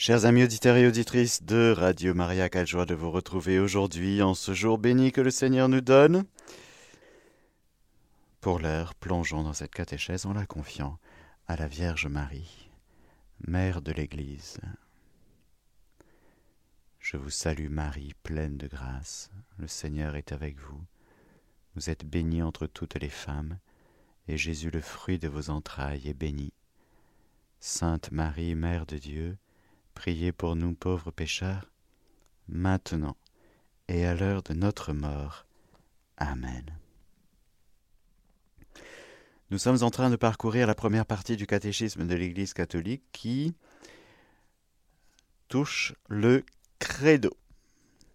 Chers amis auditeurs et auditrices de Radio Maria, quelle joie de vous retrouver aujourd'hui en ce jour béni que le Seigneur nous donne. Pour l'heure, plongeons dans cette catéchèse en la confiant à la Vierge Marie, Mère de l'Église. Je vous salue Marie, pleine de grâce, le Seigneur est avec vous. Vous êtes bénie entre toutes les femmes, et Jésus, le fruit de vos entrailles, est béni. Sainte Marie, Mère de Dieu, Priez pour nous pauvres pécheurs, maintenant et à l'heure de notre mort. Amen. Nous sommes en train de parcourir la première partie du catéchisme de l'Église catholique qui touche le credo.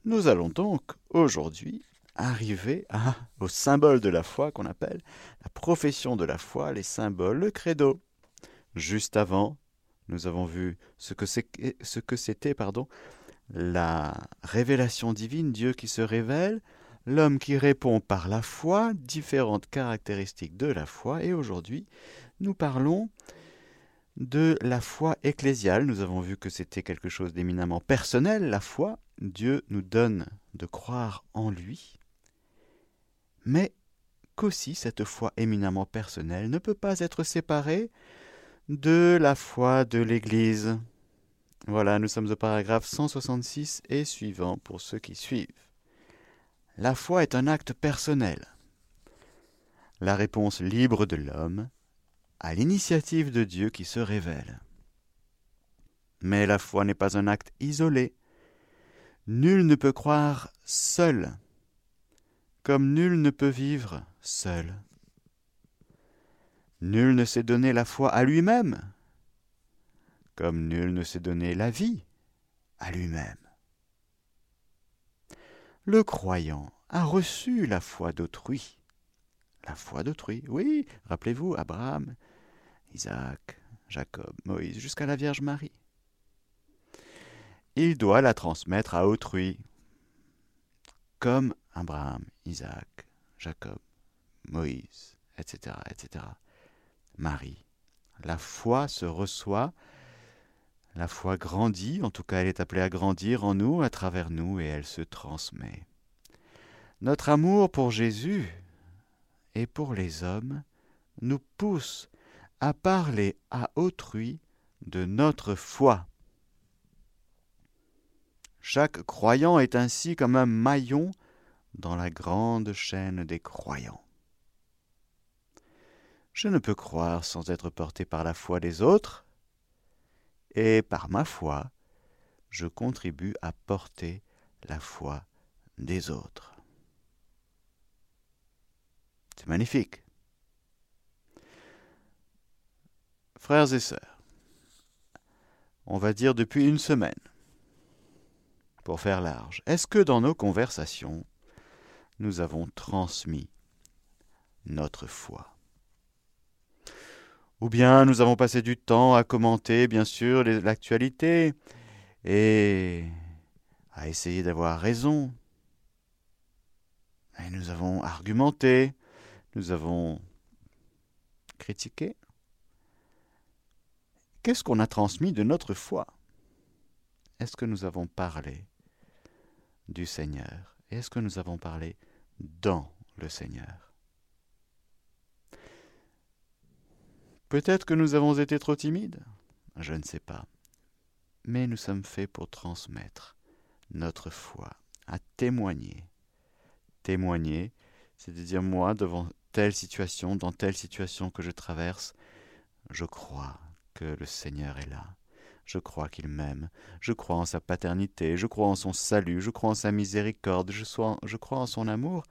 Nous allons donc aujourd'hui arriver au symbole de la foi qu'on appelle la profession de la foi, les symboles, le credo. Juste avant, nous avons vu ce que c'était pardon, la révélation divine, Dieu qui se révèle, l'homme qui répond par la foi, différentes caractéristiques de la foi, et aujourd'hui nous parlons de la foi ecclésiale. Nous avons vu que c'était quelque chose d'éminemment personnel, la foi. Dieu nous donne de croire en lui, mais qu'aussi cette foi éminemment personnelle ne peut pas être séparée de la foi de l'Église. Voilà, nous sommes au paragraphe 166 et suivant pour ceux qui suivent. La foi est un acte personnel. La réponse libre de l'homme à l'initiative de Dieu qui se révèle. Mais la foi n'est pas un acte isolé. Nul ne peut croire seul, comme nul ne peut vivre seul. Nul ne s'est donné la foi à lui-même, comme nul ne s'est donné la vie à lui-même. Le croyant a reçu la foi d'autrui. La foi d'autrui, oui, rappelez-vous, Abraham, Isaac, Jacob, Moïse, jusqu'à la Vierge Marie. Il doit la transmettre à autrui, comme Abraham, Isaac, Jacob, Moïse, etc., etc. Marie. La foi se reçoit, la foi grandit, en tout cas elle est appelée à grandir en nous, à travers nous, et elle se transmet. Notre amour pour Jésus et pour les hommes nous pousse à parler à autrui de notre foi. Chaque croyant est ainsi comme un maillon dans la grande chaîne des croyants. Je ne peux croire sans être porté par la foi des autres, et par ma foi, je contribue à porter la foi des autres. C'est magnifique. Frères et sœurs, on va dire depuis une semaine, pour faire large, est-ce que dans nos conversations, nous avons transmis notre foi? Ou bien nous avons passé du temps à commenter, bien sûr, l'actualité et à essayer d'avoir raison. Et nous avons argumenté, nous avons critiqué. Qu'est-ce qu'on a transmis de notre foi? Est-ce que nous avons parlé du Seigneur? Est-ce que nous avons parlé dans le Seigneur? Peut-être que nous avons été trop timides, je ne sais pas. Mais nous sommes faits pour transmettre notre foi, à témoigner. Témoigner, c'est de dire moi, devant telle situation, dans telle situation que je traverse, je crois que le Seigneur est là. Je crois qu'il m'aime. Je crois en sa paternité. Je crois en son salut. Je crois en sa miséricorde. Je, je crois en son amour,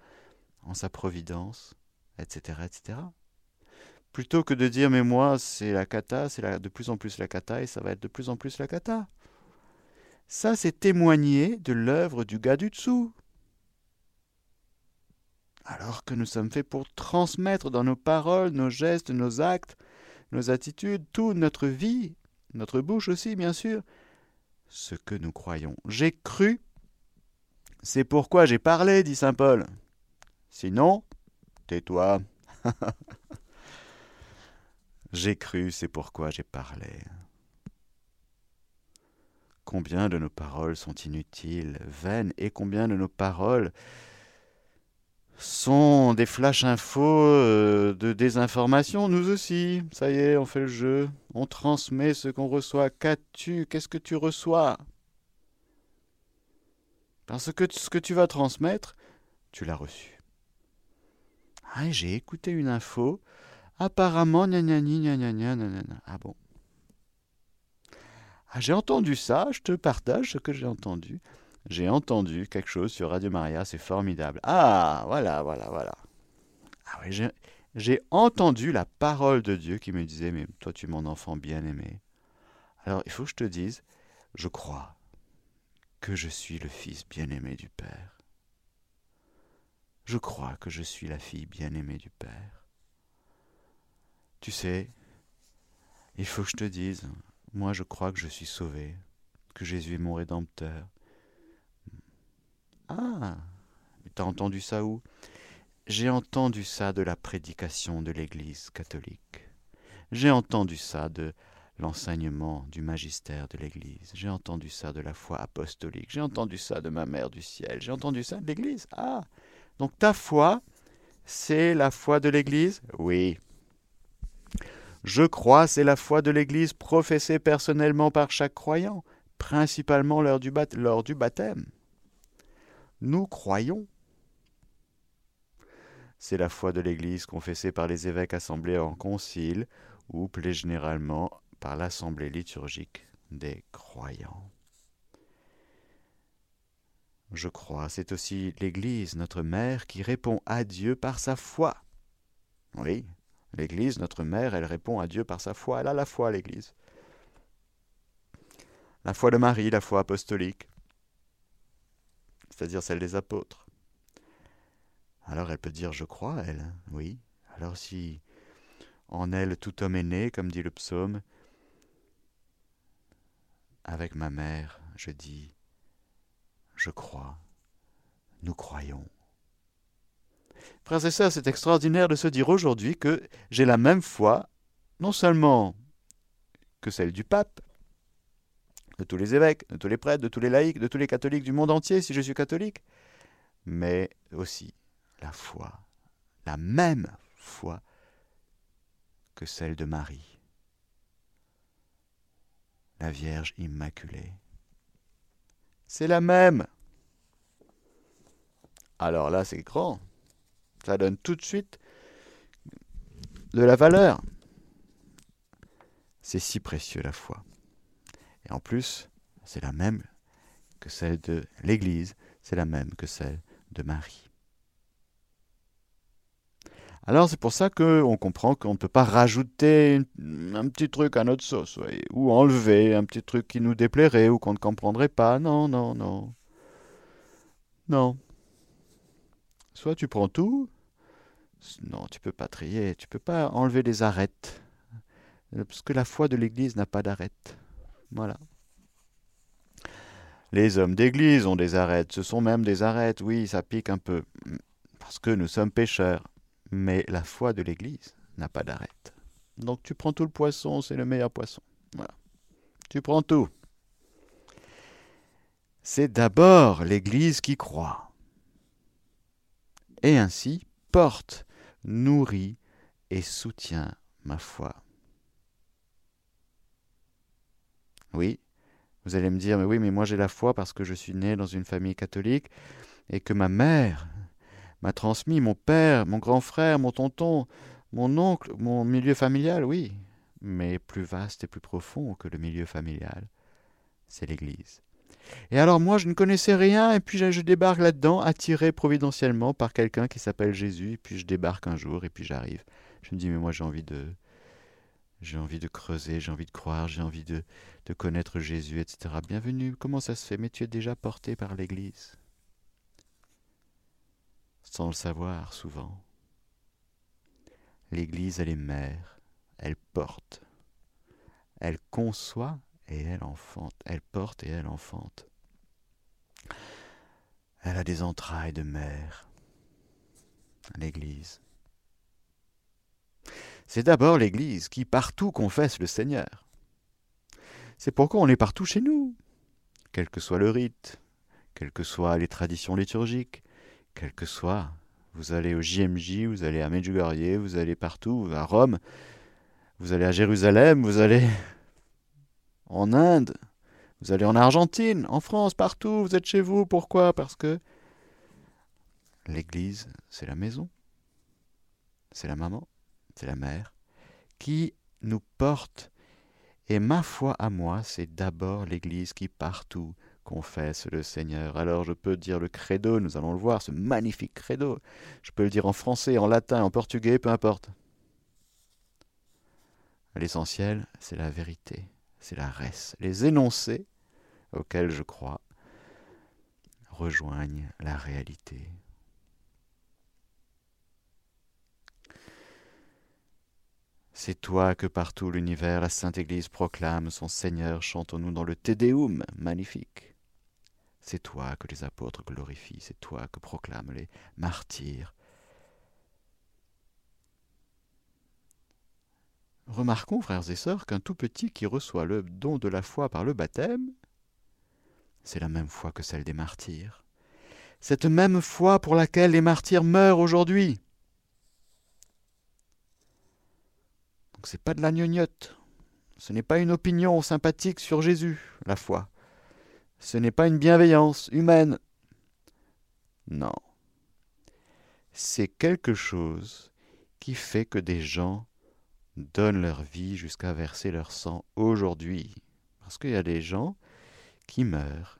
en sa providence, etc., etc plutôt que de dire mais moi c'est la cata, c'est de plus en plus la cata et ça va être de plus en plus la cata. Ça c'est témoigner de l'œuvre du gars du dessous. Alors que nous sommes faits pour transmettre dans nos paroles, nos gestes, nos actes, nos attitudes, toute notre vie, notre bouche aussi bien sûr, ce que nous croyons. J'ai cru, c'est pourquoi j'ai parlé, dit Saint Paul. Sinon, tais-toi. J'ai cru, c'est pourquoi j'ai parlé. combien de nos paroles sont inutiles, vaines, et combien de nos paroles sont des flash infos euh, de désinformation, nous aussi. Ça y est, on fait le jeu. On transmet ce qu'on reçoit. Qu'as-tu? Qu'est-ce que tu reçois? Parce que ce que tu vas transmettre, tu l'as reçu. Ah, j'ai écouté une info. Apparemment, gna gna gna Ah bon ah, J'ai entendu ça, je te partage ce que j'ai entendu. J'ai entendu quelque chose sur Radio Maria, c'est formidable. Ah, voilà, voilà, voilà. Ah oui, j'ai entendu la parole de Dieu qui me disait, mais toi tu es mon enfant bien-aimé. Alors il faut que je te dise, je crois que je suis le fils bien-aimé du Père. Je crois que je suis la fille bien-aimée du Père. Tu sais, il faut que je te dise, moi je crois que je suis sauvé, que Jésus est mon rédempteur, ah, t'as entendu ça où? J'ai entendu ça de la prédication de l'Église catholique. J'ai entendu ça de l'enseignement du magistère de l'Église. J'ai entendu ça de la foi apostolique. J'ai entendu ça de ma mère du ciel. J'ai entendu ça de l'Église. Ah, donc ta foi, c'est la foi de l'Église? Oui. Je crois, c'est la foi de l'Église professée personnellement par chaque croyant, principalement lors du, baptême nous croyons. C'est la foi de l'Église confessée par les évêques assemblés en concile ou plus généralement par l'assemblée liturgique des croyants. Je crois, c'est aussi l'Église, notre mère, qui répond à Dieu par sa foi. Oui, l'Église, notre mère, elle répond à Dieu par sa foi. Elle a la foi, l'Église. La foi de Marie, la foi apostolique c'est-à-dire celle des apôtres. Alors elle peut dire je crois, elle, hein, oui. Alors si en elle tout homme est né, comme dit le psaume, avec ma mère, je dis je crois, nous croyons. Frères et sœurs, c'est extraordinaire de se dire aujourd'hui que j'ai la même foi, non seulement que celle du pape, de tous les évêques, de tous les prêtres, de tous les laïcs, de tous les catholiques du monde entier, si je suis catholique, mais aussi la foi, la même foi que celle de Marie, la Vierge Immaculée. C'est la même. Alors là, c'est grand. Ça donne tout de suite de la valeur. C'est si précieux la foi. Et en plus, c'est la même que celle de l'Église, c'est la même que celle de Marie. Alors c'est pour ça qu'on comprend qu'on ne peut pas rajouter un petit truc à notre sauce, ou enlever un petit truc qui nous déplairait ou qu'on ne comprendrait pas. Non, non, non. Non. Soit tu prends tout, non, tu peux pas trier, tu peux pas enlever les arêtes, parce que la foi de l'Église n'a pas d'arêtes. Voilà. Les hommes d'église ont des arêtes, ce sont même des arêtes, oui, ça pique un peu, parce que nous sommes pécheurs. Mais la foi de l'église n'a pas d'arête. Donc tu prends tout le poisson, c'est le meilleur poisson. Voilà. Tu prends tout. C'est d'abord l'église qui croit. Et ainsi porte, nourrit et soutient ma foi. Oui, vous allez me dire, mais oui, mais moi j'ai la foi parce que je suis né dans une famille catholique et que ma mère m'a transmis, mon père, mon grand frère, mon tonton, mon oncle, mon milieu familial, oui, mais plus vaste et plus profond que le milieu familial, c'est l'Église. Et alors moi je ne connaissais rien et puis je, débarque là-dedans, attiré providentiellement par quelqu'un qui s'appelle Jésus, et puis je débarque un jour et puis j'arrive. Je me dis mais moi j'ai envie de j'ai envie de creuser, j'ai envie de croire, j'ai envie de, de connaître Jésus, etc. Bienvenue, comment ça se fait? Mais tu es déjà porté par l'Église. Sans le savoir souvent. L'Église, elle est mère, elle porte, elle conçoit et elle enfante, elle porte et elle enfante. Elle a des entrailles de mère, l'Église. C'est d'abord l'Église qui partout confesse le Seigneur. C'est pourquoi on est partout chez nous. quel que soit le rite, quelles que soient les traditions liturgiques, quel que soit, vous allez au JMJ, vous allez à Medjugorje, vous allez partout, à Rome, vous allez à Jérusalem, vous allez en Inde, vous allez en Argentine, en France, partout, vous êtes chez vous. Pourquoi? Parce que l'Église, c'est la maison, c'est la maman, c'est la mère, qui nous porte. Et ma foi à moi, c'est d'abord l'Église qui partout confesse le Seigneur. Alors je peux dire le credo, nous allons le voir, ce magnifique credo. Je peux le dire en français, en latin, en portugais, peu importe. L'essentiel, c'est la vérité, c'est la res. Les énoncés auxquels je crois rejoignent la réalité. C'est toi que partout l'univers, la Sainte Église proclame son Seigneur, chantons-nous dans le Te Deum, magnifique. C'est toi que les apôtres glorifient, c'est toi que proclament les martyrs. Remarquons, frères et sœurs, qu'un tout petit qui reçoit le don de la foi par le baptême, c'est la même foi que celle des martyrs. Cette même foi pour laquelle les martyrs meurent aujourd'hui. Ce n'est pas de la gnognotte. Ce n'est pas une opinion sympathique sur Jésus, la foi. Ce n'est pas une bienveillance humaine. Non. C'est quelque chose qui fait que des gens donnent leur vie jusqu'à verser leur sang aujourd'hui. Parce qu'il y a des gens qui meurent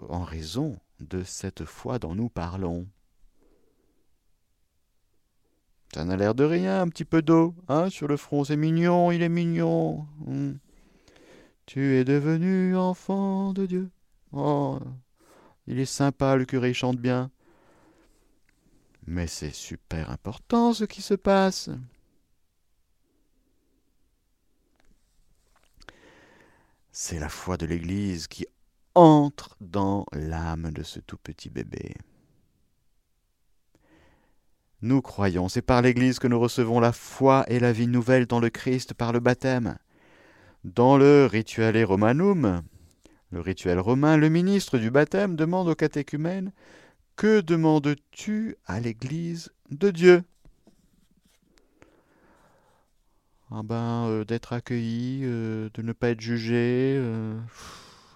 en raison de cette foi dont nous parlons. Ça n'a l'air de rien, un petit peu d'eau, hein, sur le front, c'est mignon, il est mignon. Hmm. Tu es devenu enfant de Dieu. Oh, il est sympa, le curé chante bien. Mais c'est super important ce qui se passe. C'est la foi de l'Église qui entre dans l'âme de ce tout petit bébé. Nous croyons, c'est par l'Église que nous recevons la foi et la vie nouvelle dans le Christ par le baptême. Dans le Rituale Romanum, le rituel romain, le ministre du baptême demande au catéchumène Que demandes-tu à l'Église de Dieu? Ah ben, euh, d'être accueilli, euh, de ne pas être jugé. Euh.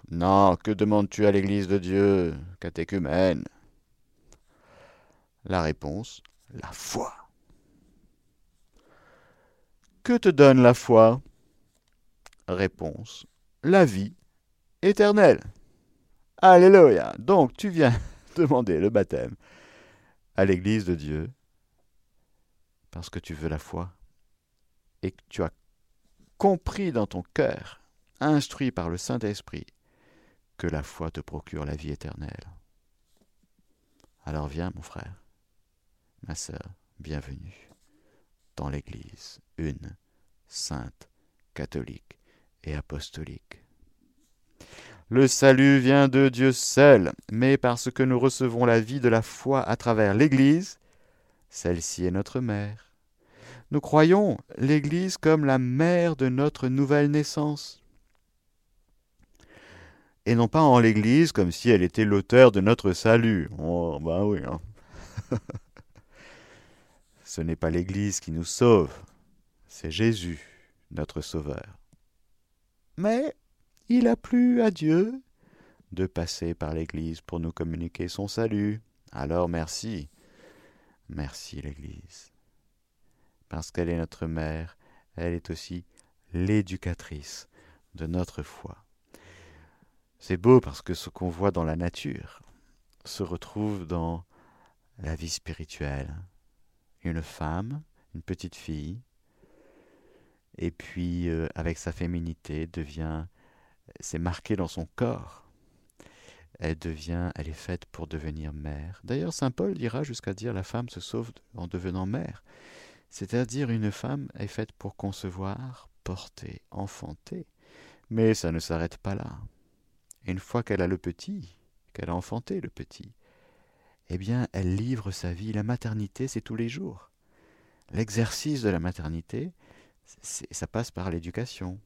Non, que demandes-tu à l'Église de Dieu, catéchumène? La réponse la foi. Que te donne la foi? Réponse la vie éternelle. Alléluia. Donc tu viens demander le baptême à l'Église de Dieu parce que tu veux la foi et que tu as compris dans ton cœur, instruit par le Saint-Esprit, que la foi te procure la vie éternelle. Alors viens, mon frère, ma sœur, bienvenue dans l'Église, une, sainte, catholique et apostolique. Le salut vient de Dieu seul, mais parce que nous recevons la vie de la foi à travers l'Église, celle-ci est notre mère. Nous croyons l'Église comme la mère de notre nouvelle naissance. Et non pas en l'Église comme si elle était l'auteur de notre salut. Oh, ben oui. Hein. Ce n'est pas l'Église qui nous sauve, c'est Jésus, notre Sauveur. Mais il a plu à Dieu de passer par l'Église pour nous communiquer son salut. Alors merci, merci l'Église. Parce qu'elle est notre mère, elle est aussi l'éducatrice de notre foi. C'est beau parce que ce qu'on voit dans la nature se retrouve dans la vie spirituelle, une femme, une petite fille, et puis euh, avec sa féminité devient, c'est marqué dans son corps. Elle devient, elle est faite pour devenir mère. D'ailleurs, saint Paul ira jusqu'à dire la femme se sauve en devenant mère. C'est-à-dire une femme est faite pour concevoir, porter, enfanter. Mais ça ne s'arrête pas là. Une fois qu'elle a le petit, qu'elle a enfanté le petit, eh bien, elle livre sa vie. La maternité, c'est tous les jours. L'exercice de la maternité, ça passe par l'éducation.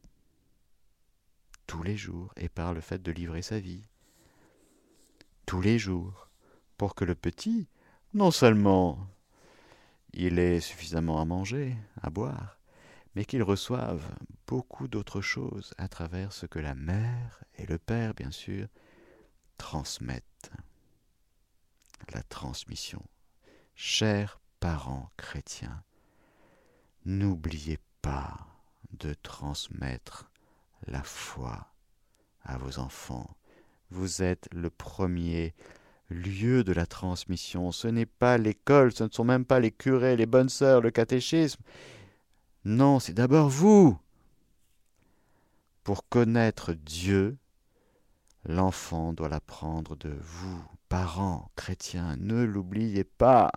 Tous les jours, et par le fait de livrer sa vie. tous les jours, pour que le petit, non seulement il ait suffisamment à manger, à boire, mais qu'il reçoive beaucoup d'autres choses à travers ce que la mère et le père, bien sûr, transmettent. La transmission. Chers parents chrétiens, n'oubliez pas de transmettre la foi à vos enfants. Vous êtes le premier lieu de la transmission. Ce n'est pas l'école, ce ne sont même pas les curés, les bonnes sœurs, le catéchisme. Non, c'est d'abord vous. Pour connaître Dieu, l'enfant doit l'apprendre de vous, parents chrétiens. Ne l'oubliez pas.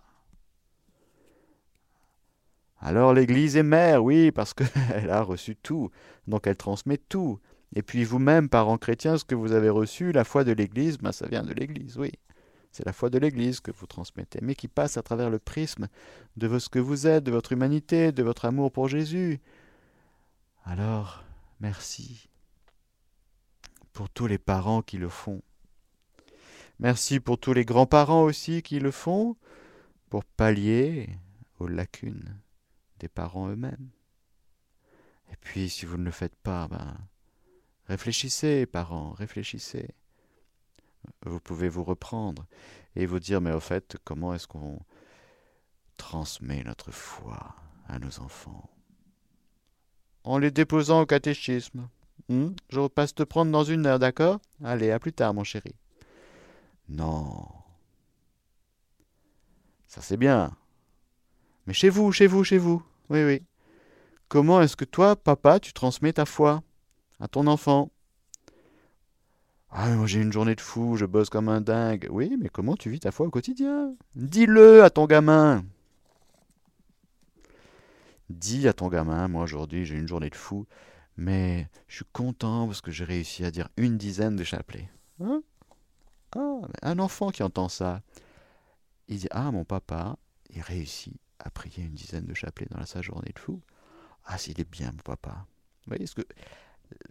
Alors l'Église est mère, oui, parce qu'elle a reçu tout, donc elle transmet tout. Et puis vous-même, parents chrétiens, ce que vous avez reçu, la foi de l'Église, ben, ça vient de l'Église, oui. C'est la foi de l'Église que vous transmettez, mais qui passe à travers le prisme de ce que vous êtes, de votre humanité, de votre amour pour Jésus. Alors, merci pour tous les parents qui le font. Merci pour tous les grands-parents aussi qui le font, pour pallier aux lacunes des parents eux-mêmes. Et puis, si vous ne le faites pas, ben, réfléchissez, parents, réfléchissez vous pouvez vous reprendre et vous dire, mais au fait, comment est-ce qu'on transmet notre foi à nos enfants? En les déposant au catéchisme. Hmm? Je repasse te prendre dans une heure, d'accord? Allez, à plus tard, mon chéri. Non. Ça c'est bien. Mais chez vous, chez vous, chez vous. Oui, oui. Comment est-ce que toi, papa, tu transmets ta foi à ton enfant? Ah, moi j'ai une journée de fou, je bosse comme un dingue. Oui, mais comment tu vis ta foi au quotidien? Dis-le à ton gamin. Dis à ton gamin, moi aujourd'hui j'ai une journée de fou, mais je suis content parce que j'ai réussi à dire une dizaine de chapelets. Hein? Ah, un enfant qui entend ça, il dit Ah, mon papa, il réussit à prier une dizaine de chapelets dans sa journée de fou. Ah, s'il est bien, mon papa. Vous voyez ce que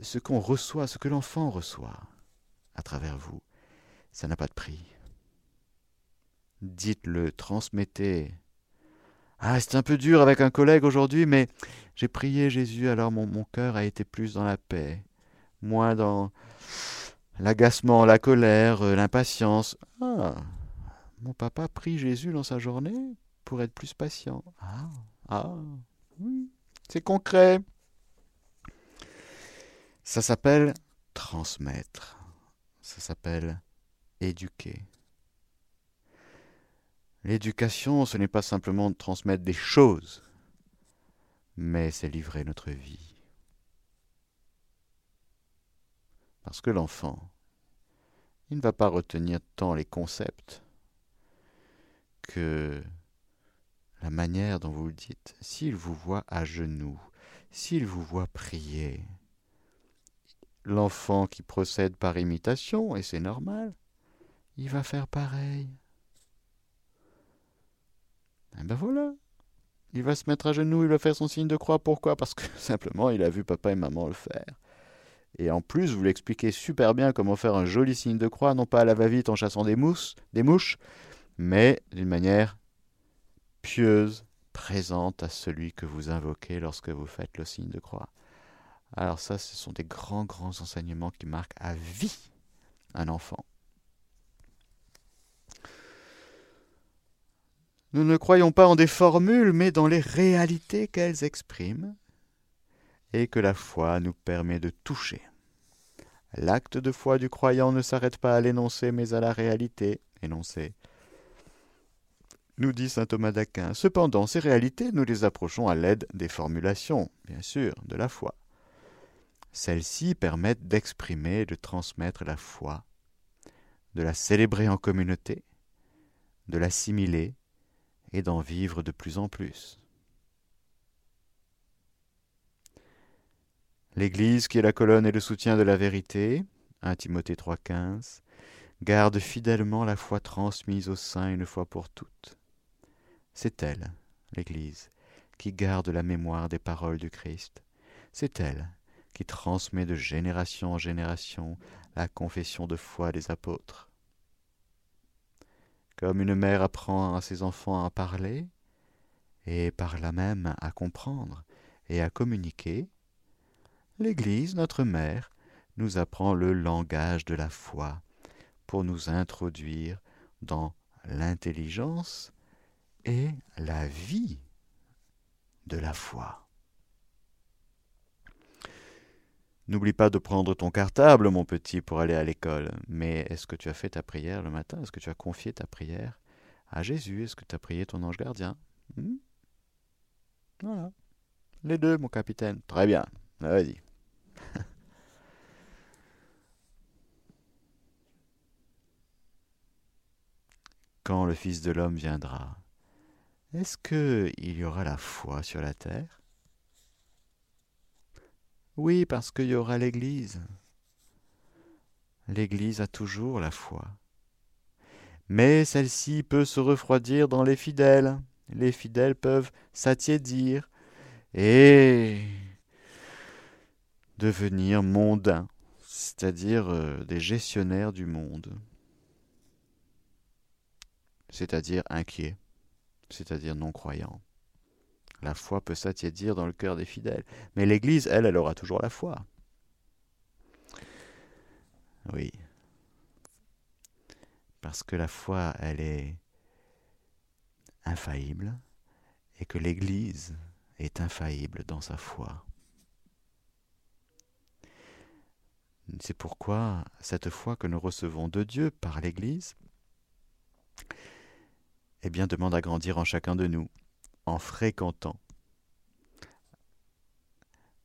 ce qu'on reçoit, ce que l'enfant reçoit, à travers vous. Ça n'a pas de prix. Dites-le, transmettez. Ah, c'est un peu dur avec un collègue aujourd'hui, mais j'ai prié Jésus, alors mon, cœur a été plus dans la paix, moins dans l'agacement, la colère, euh, l'impatience. Ah, mon papa prie Jésus dans sa journée pour être plus patient. Ah, ah, c'est concret. Ça s'appelle transmettre. Ça s'appelle éduquer. L'éducation, ce n'est pas simplement de transmettre des choses, mais c'est livrer notre vie. Parce que l'enfant, il ne va pas retenir tant les concepts que la manière dont vous le dites. S'il vous voit à genoux, s'il vous voit prier, L'enfant qui procède par imitation, et c'est normal, il va faire pareil. Et eh ben voilà. Il va se mettre à genoux, il va faire son signe de croix. Pourquoi? Parce que simplement, il a vu papa et maman le faire. Et en plus, vous l'expliquez super bien comment faire un joli signe de croix, non pas à la va-vite en chassant des mousses, des mouches, mais d'une manière pieuse, présente à celui que vous invoquez lorsque vous faites le signe de croix. Alors ça, ce sont des grands, grands enseignements qui marquent à vie un enfant. Nous ne croyons pas en des formules, mais dans les réalités qu'elles expriment, et que la foi nous permet de toucher. L'acte de foi du croyant ne s'arrête pas à l'énoncé, mais à la réalité énoncée. Nous dit saint Thomas d'Aquin. Cependant, ces réalités, nous les approchons à l'aide des formulations, bien sûr, de la foi. Celles-ci permettent d'exprimer et de transmettre la foi, de la célébrer en communauté, de l'assimiler et d'en vivre de plus en plus. L'Église, qui est la colonne et le soutien de la vérité, 1 Timothée 3,15, garde fidèlement la foi transmise au sein une fois pour toutes. C'est elle, l'Église, qui garde la mémoire des paroles du Christ. C'est elle qui transmet de génération en génération la confession de foi des apôtres. Comme une mère apprend à ses enfants à parler, et par là même à comprendre et à communiquer, l'Église, notre mère, nous apprend le langage de la foi pour nous introduire dans l'intelligence et la vie de la foi. N'oublie pas de prendre ton cartable, mon petit, pour aller à l'école. Mais est-ce que tu as fait ta prière le matin? Est-ce que tu as confié ta prière à Jésus? Est-ce que tu as prié ton ange gardien? Hmm? Voilà. Les deux, mon capitaine. Très bien. Vas-y. Quand le Fils de l'homme viendra, est-ce qu'il y aura la foi sur la terre? Oui, parce qu'il y aura l'Église. L'Église a toujours la foi. Mais celle-ci peut se refroidir dans les fidèles. Les fidèles peuvent s'attiédir et devenir mondains, c'est-à-dire euh, des gestionnaires du monde, c'est-à-dire inquiets, c'est-à-dire non-croyants. La foi peut s'attiédir dans le cœur des fidèles. Mais l'Église, elle, elle aura toujours la foi. Oui. Parce que la foi, elle est infaillible et que l'Église est infaillible dans sa foi. C'est pourquoi cette foi que nous recevons de Dieu par l'Église, eh bien, demande à grandir en chacun de nous en fréquentant,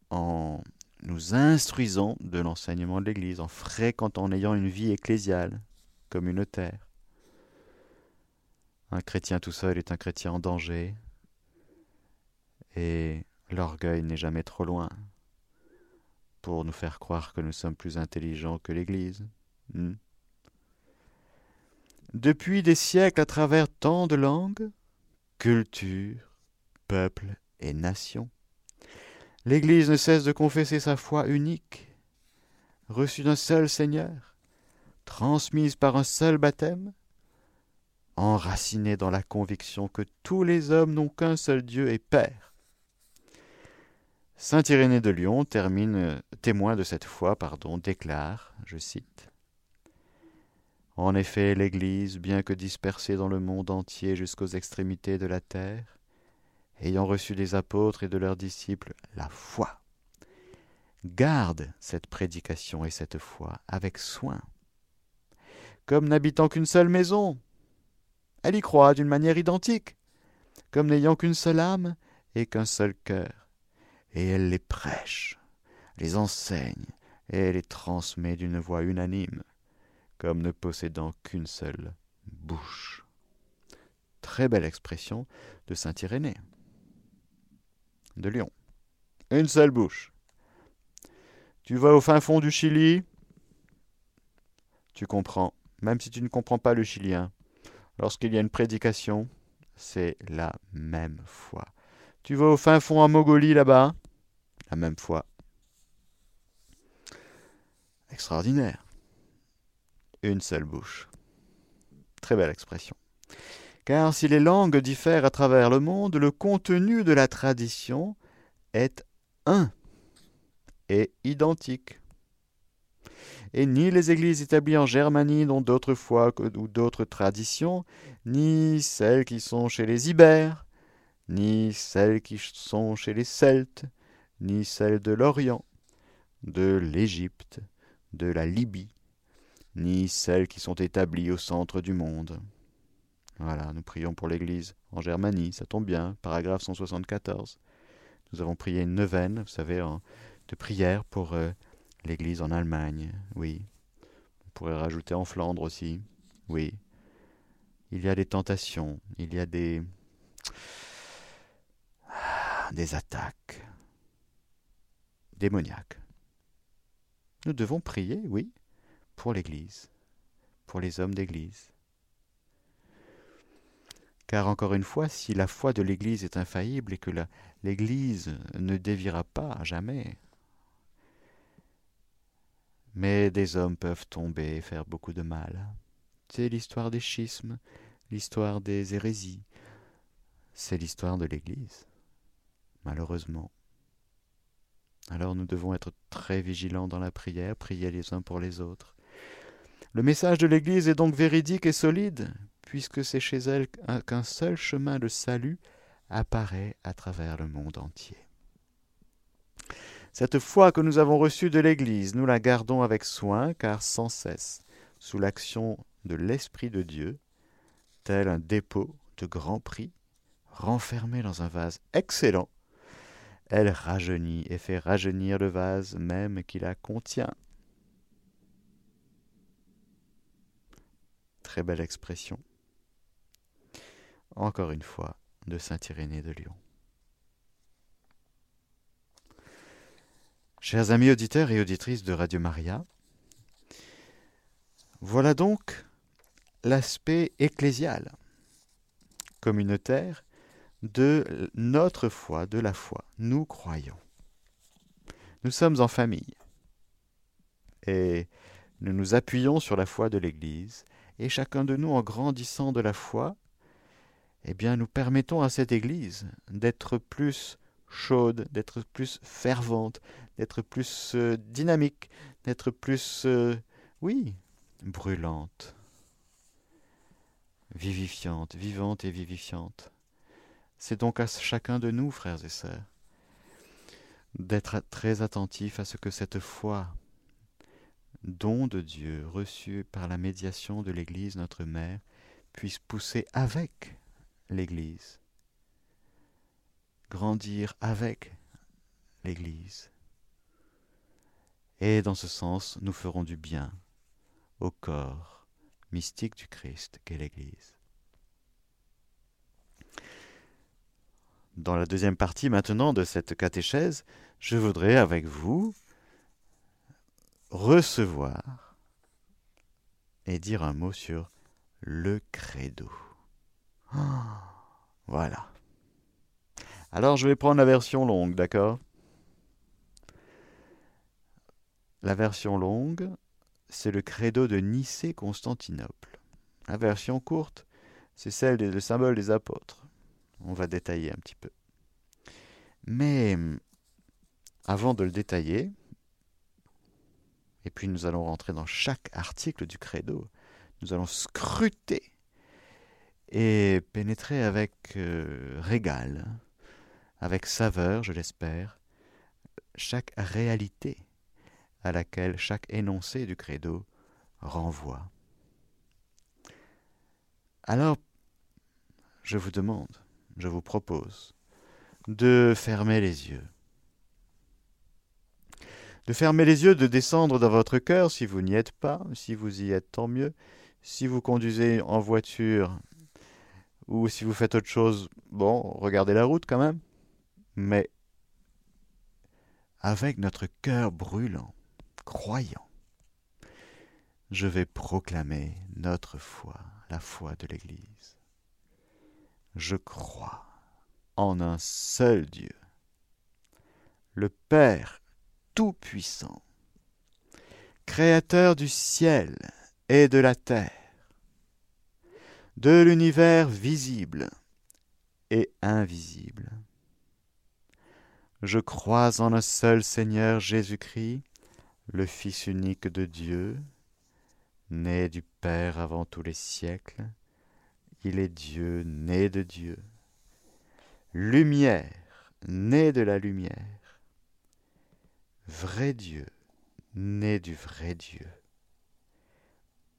en nous instruisant de l'enseignement de l'Église, en fréquentant, en ayant une vie ecclésiale, communautaire. Un chrétien tout seul est un chrétien en danger, et l'orgueil n'est jamais trop loin pour nous faire croire que nous sommes plus intelligents que l'Église. Hmm. Depuis des siècles, à travers tant de langues, cultures, peuple et nation. L'Église ne cesse de confesser sa foi unique, reçue d'un seul Seigneur, transmise par un seul baptême, enracinée dans la conviction que tous les hommes n'ont qu'un seul Dieu et Père. Saint Irénée de Lyon termine, témoin de cette foi, pardon, déclare, je cite, En effet, l'Église, bien que dispersée dans le monde entier jusqu'aux extrémités de la terre, ayant reçu des apôtres et de leurs disciples la foi. Garde cette prédication et cette foi avec soin. Comme n'habitant qu'une seule maison, elle y croit d'une manière identique, comme n'ayant qu'une seule âme et qu'un seul cœur, et elle les prêche, les enseigne et les transmet d'une voix unanime, comme ne possédant qu'une seule bouche. Très belle expression de saint Irénée de Lyon. Une seule bouche. Tu vas au fin fond du Chili, tu comprends, même si tu ne comprends pas le chilien. Lorsqu'il y a une prédication, c'est la même foi. Tu vas au fin fond en Mongolie là-bas, la même foi. Extraordinaire. Une seule bouche. Très belle expression. Car si les langues diffèrent à travers le monde, le contenu de la tradition est un et identique. Et ni les églises établies en Germanie n'ont d'autres foi ou d'autres traditions, ni celles qui sont chez les Ibères, ni celles qui sont chez les Celtes, ni celles de l'Orient, de l'Égypte, de la Libye, ni celles qui sont établies au centre du monde. Voilà, nous prions pour l'Église en Germanie, ça tombe bien, paragraphe 174. Nous avons prié une neuvaine, vous savez, de prière pour euh, l'Église en Allemagne, oui. On pourrait rajouter en Flandre aussi, oui. Il y a des tentations, il y a des, des attaques démoniaques. Nous devons prier, oui, pour l'Église, pour les hommes d'Église. Car encore une fois, si la foi de l'Église est infaillible et que l'Église ne dévira pas jamais, mais des hommes peuvent tomber et faire beaucoup de mal. C'est l'histoire des schismes, l'histoire des hérésies. C'est l'histoire de l'Église, malheureusement. Alors nous devons être très vigilants dans la prière, prier les uns pour les autres. Le message de l'Église est donc véridique et solide, puisque c'est chez elle qu'un seul chemin de salut apparaît à travers le monde entier. Cette foi que nous avons reçue de l'Église, nous la gardons avec soin, car sans cesse, sous l'action de l'Esprit de Dieu, tel un dépôt de grand prix, renfermé dans un vase excellent, elle rajeunit et fait rajeunir le vase même qui la contient. Très belle expression. Encore une fois, de Saint Irénée de Lyon. Chers amis auditeurs et auditrices de Radio Maria, voilà donc l'aspect ecclésial, communautaire, de notre foi, de la foi. Nous croyons. Nous sommes en famille. Et nous nous appuyons sur la foi de l'Église, et chacun de nous, en grandissant de la foi, eh bien, nous permettons à cette Église d'être plus chaude, d'être plus fervente, d'être plus euh, dynamique, d'être plus, euh, oui, brûlante, vivifiante, vivante et vivifiante. C'est donc à chacun de nous, frères et sœurs, d'être très attentif à ce que cette foi, don de Dieu reçu par la médiation de l'Église notre Mère, puisse pousser avec l'Église, grandir avec l'Église. Et dans ce sens, nous ferons du bien au corps mystique du Christ qu'est l'Église. Dans la deuxième partie maintenant de cette catéchèse, je voudrais avec vous recevoir et dire un mot sur le credo. voilà. Alors je vais prendre la version longue, d'accord? La version longue, c'est le credo de Nicée-Constantinople. La version courte, c'est celle des symboles des apôtres. On va détailler un petit peu. Mais avant de le détailler, et puis nous allons rentrer dans chaque article du credo, nous allons scruter et pénétrer avec euh, régal, avec saveur, je l'espère, chaque réalité à laquelle chaque énoncé du credo renvoie. Alors, je vous demande, je vous propose de fermer les yeux. De fermer les yeux, de descendre dans votre cœur si vous n'y êtes pas, si vous y êtes tant mieux. Si vous conduisez en voiture ou si vous faites autre chose, bon, regardez la route quand même. Mais avec notre cœur brûlant, croyant, je vais proclamer notre foi, la foi de l'Église. Je crois en un seul Dieu, le Père Tout-Puissant, Créateur du ciel et de la terre, de l'univers visible et invisible. Je crois en un seul Seigneur Jésus-Christ, le Fils unique de Dieu, né du Père avant tous les siècles. Il est Dieu, né de Dieu. Lumière, né de la lumière. Vrai Dieu, né du vrai Dieu.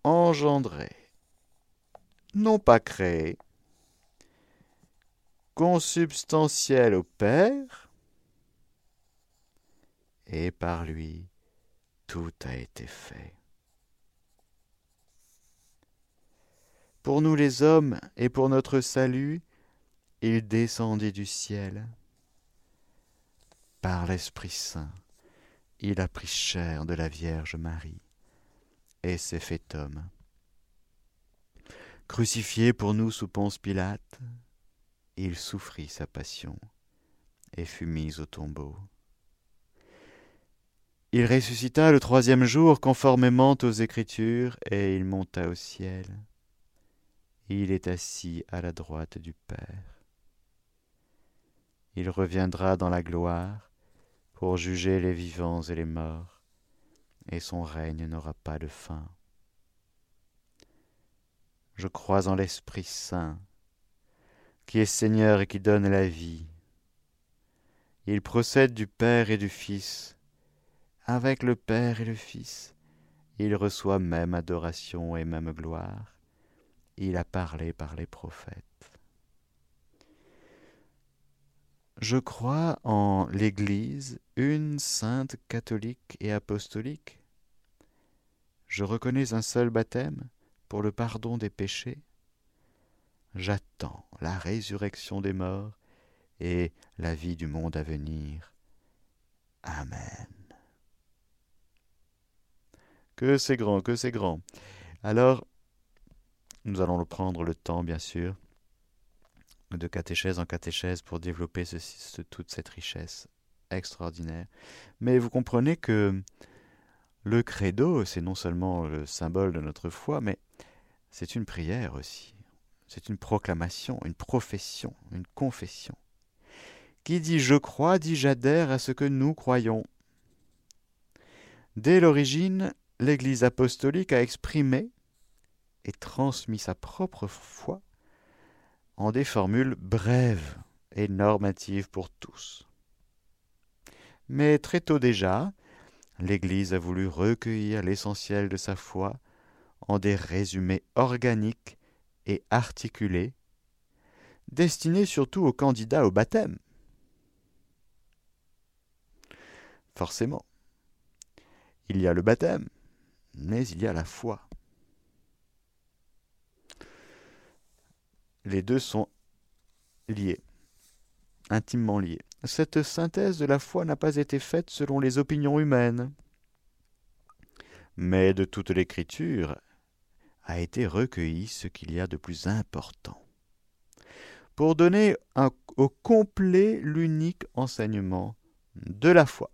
Engendré, non pas créé, consubstantiel au Père, et par lui tout a été fait. Pour nous les hommes et pour notre salut, il descendit du ciel. Par l'Esprit Saint, il a pris chair de la Vierge Marie et s'est fait homme. Crucifié pour nous sous Ponce Pilate, il souffrit sa passion et fut mis au tombeau. Il ressuscita le troisième jour conformément aux Écritures, et il monta au ciel. il est assis à la droite du Père. Il reviendra dans la gloire pour juger les vivants et les morts, et son règne n'aura pas de fin. Je crois en l'Esprit Saint, qui est Seigneur et qui donne la vie. Il procède du Père et du Fils. Avec le Père et le Fils, il reçoit même adoration et même gloire. Il a parlé par les prophètes. Je crois en l'Église, une sainte catholique et apostolique. Je reconnais un seul baptême pour le pardon des péchés. J'attends la résurrection des morts et la vie du monde à venir. Amen. Que c'est grand, que c'est grand. Alors, nous allons prendre le temps, bien sûr, de catéchèse en catéchèse pour développer toute cette richesse extraordinaire. Mais vous comprenez que le credo, c'est non seulement le symbole de notre foi, mais c'est une prière aussi. C'est une proclamation, une profession, une confession. Qui dit je crois dit j'adhère à ce que nous croyons. Dès l'origine, l'Église apostolique a exprimé et transmis sa propre foi en des formules brèves et normatives pour tous. Mais très tôt déjà, l'Église a voulu recueillir l'essentiel de sa foi en des résumés organiques et articulés, destinés surtout aux candidats au baptême. Forcément, il y a le baptême, mais il y a la foi. Les deux sont liés, intimement liés. Cette synthèse de la foi n'a pas été faite selon les opinions humaines, mais de toute l'écriture a été recueilli ce qu'il y a de plus important, pour donner au complet l'unique enseignement de la foi.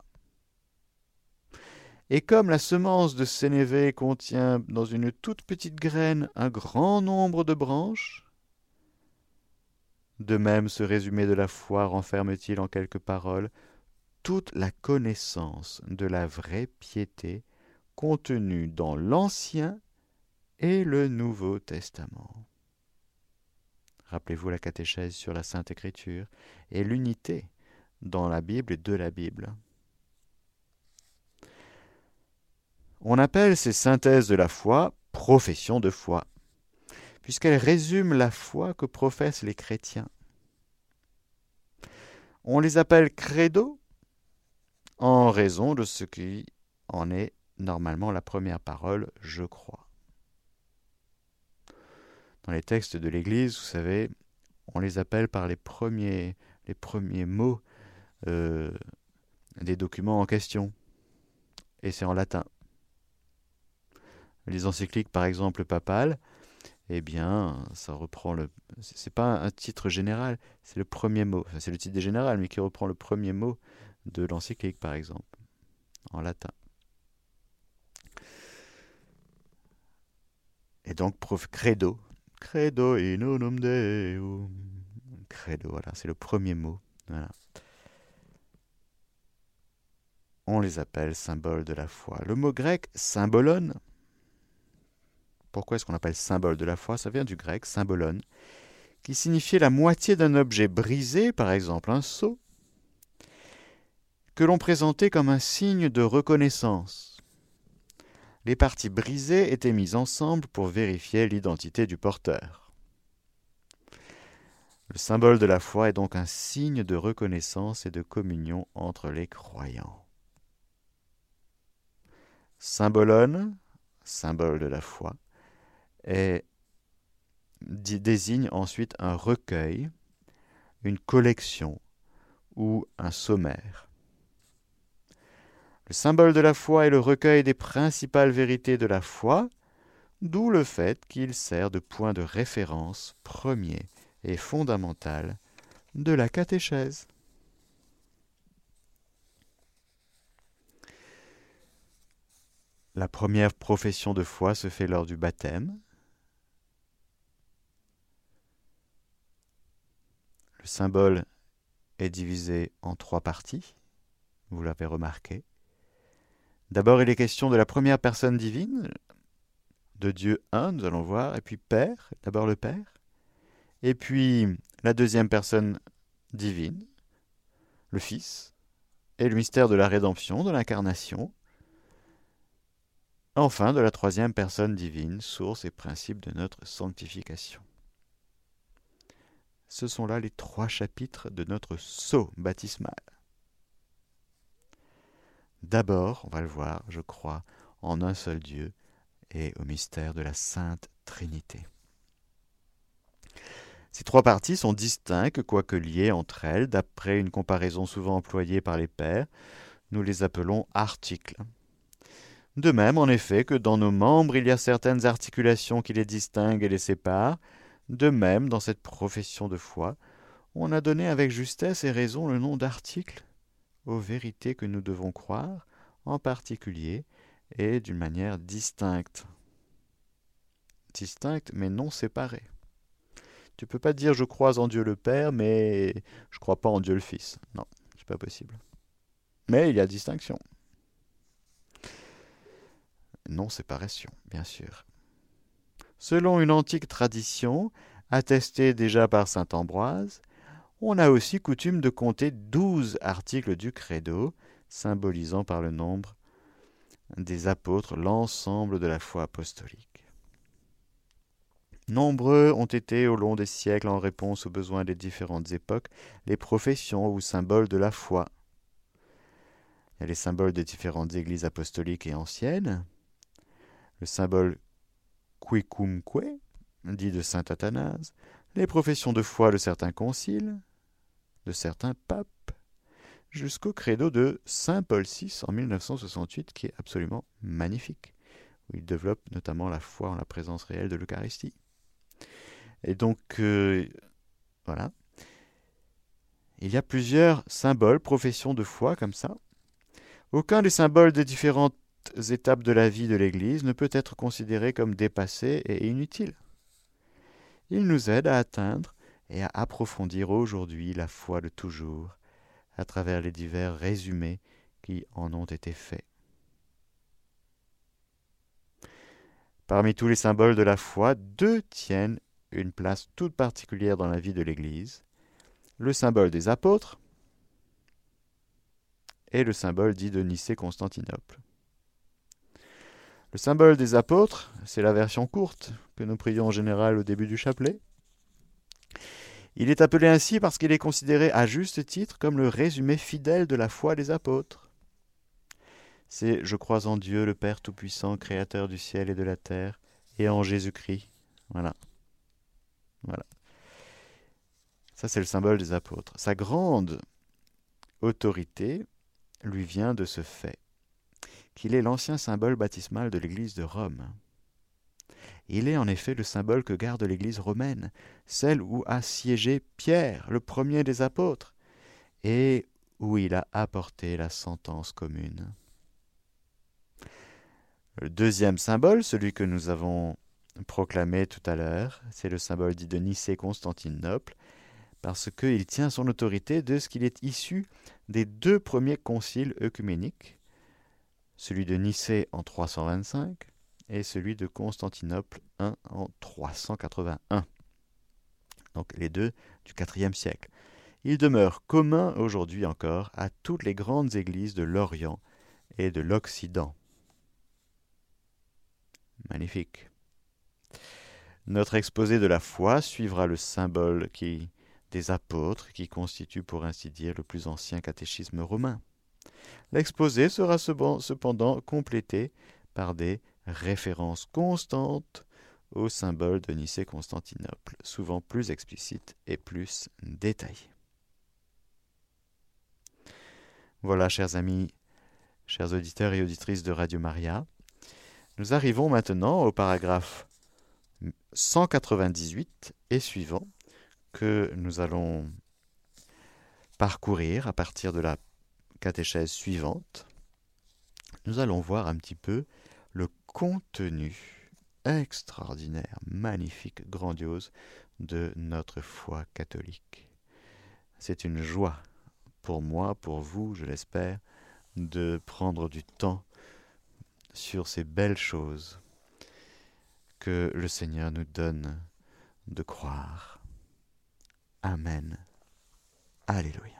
Et comme la semence de sénévé contient dans une toute petite graine un grand nombre de branches, de même ce résumé de la foi renferme-t-il en quelques paroles toute la connaissance de la vraie piété contenue dans l'Ancien et le Nouveau Testament. Rappelez-vous la catéchèse sur la Sainte Écriture et l'unité dans la Bible et de la Bible. On appelle ces synthèses de la foi profession de foi, puisqu'elles résument la foi que professent les chrétiens. On les appelle credo en raison de ce qui en est normalement la première parole je crois. Dans les textes de l'Église, vous savez, on les appelle par les premiers, mots euh, des documents en question. Et c'est en latin les encycliques, par exemple, papales, eh bien, ça reprend le. C'est pas un titre général, c'est le premier mot. c'est le titre général, mais qui reprend le premier mot de l'encyclique, par exemple, en latin. Et donc, prof, credo. Credo in unum Deum. Credo, voilà, c'est le premier mot. On les appelle symboles de la foi. Le mot grec symbolon pourquoi est-ce qu'on appelle symbole de la foi? Ça vient du grec symbolon, qui signifiait la moitié d'un objet brisé, par exemple un seau, que l'on présentait comme un signe de reconnaissance. Les parties brisées étaient mises ensemble pour vérifier l'identité du porteur. Le symbole de la foi est donc un signe de reconnaissance et de communion entre les croyants. Symbolone, symbole de la foi, désigne ensuite un recueil, une collection ou un sommaire. Le symbole de la foi est le recueil des principales vérités de la foi, d'où le fait qu'il sert de point de référence premier et fondamental de la catéchèse. La première profession de foi se fait lors du baptême, Le symbole est divisé en trois parties, vous l'avez remarqué. D'abord, il est question de la première personne divine, de Dieu un, nous allons voir, et puis Père, d'abord le Père, et puis la deuxième personne divine, le Fils, et le mystère de la rédemption, de l'incarnation, enfin de la troisième personne divine, source et principe de notre sanctification. Ce sont là les trois chapitres de notre sceau baptismal. D'abord, on va le voir, je crois, en un seul Dieu et au mystère de la Sainte Trinité. Ces trois parties sont distinctes, quoique liées entre elles, d'après une comparaison souvent employée par les pères. Nous les appelons articles. De même, en effet, que dans nos membres il y a certaines articulations qui les distinguent et les séparent, de même, dans cette profession de foi, on a donné avec justesse et raison le nom d'articles aux vérités que nous devons croire, en particulier et d'une manière distincte. Distincte mais non séparée. Tu peux pas dire je crois en Dieu le Père, mais je crois pas en Dieu le Fils. Non, c'est pas possible. Mais il y a distinction. Non-séparation, bien sûr. Selon une antique tradition, attestée déjà par saint Ambroise, on a aussi coutume de compter douze articles du credo, symbolisant par le nombre des apôtres l'ensemble de la foi apostolique. Nombreux ont été au long des siècles en réponse aux besoins des différentes époques les professions ou symboles de la foi. Les symboles des différentes églises apostoliques et anciennes, le symbole quicumque, dit de saint Athanase, les professions de foi de certains conciles, de certains papes, jusqu'au credo de saint Paul VI en 1968, qui est absolument magnifique, où il développe notamment la foi en la présence réelle de l'Eucharistie. Et donc, euh, voilà. Il y a plusieurs symboles, professions de foi comme ça. Aucun des symboles des différentes étapes de la vie de l'Église ne peut être considéré comme dépassé et inutile. Il nous aide à atteindre et à approfondir aujourd'hui la foi de toujours à travers les divers résumés qui en ont été faits. Parmi tous les symboles de la foi, deux tiennent une place toute particulière dans la vie de l'Église, le symbole des apôtres et le symbole dit de Nicée-Constantinople. Le symbole des apôtres, c'est la version courte que nous prions en général au début du chapelet. Il est appelé ainsi parce qu'il est considéré à juste titre comme le résumé fidèle de la foi des apôtres. C'est Je crois en Dieu, le Père Tout-Puissant, Créateur du ciel et de la terre, et en Jésus-Christ. Voilà. Voilà. Ça, c'est le symbole des apôtres. Sa grande autorité lui vient de ce fait qu'il est l'ancien symbole baptismal de l'Église de Rome. Il est en effet le symbole que garde l'Église romaine, celle où a siégé Pierre, le premier des apôtres, et où il a apporté la sentence commune. Le deuxième symbole, celui que nous avons proclamé tout à l'heure, c'est le symbole dit de Nicée-Constantinople, parce qu'il tient son autorité de ce qu'il est issu des deux premiers conciles œcuméniques, celui de Nicée en 325 et celui de Constantinople I en 381. Donc les deux du IVe siècle. Il demeure commun aujourd'hui encore à toutes les grandes églises de l'Orient et de l'Occident. Magnifique. Notre exposé de la foi suivra le symbole des apôtres qui constitue pour ainsi dire le plus ancien catéchisme romain. L'exposé sera cependant complété par des références constantes au symbole de Nicée-Constantinople, souvent plus explicites et plus détaillées. Voilà, chers amis, chers auditeurs et auditrices de Radio Maria, nous arrivons maintenant au paragraphe 198 et suivant que nous allons parcourir à partir de la catéchèse suivante, nous allons voir un petit peu contenu extraordinaire, magnifique, grandiose de notre foi catholique. c'est une joie pour moi, pour vous, je l'espère, de prendre du temps sur ces belles choses que le Seigneur nous donne de croire. Amen. Alléluia.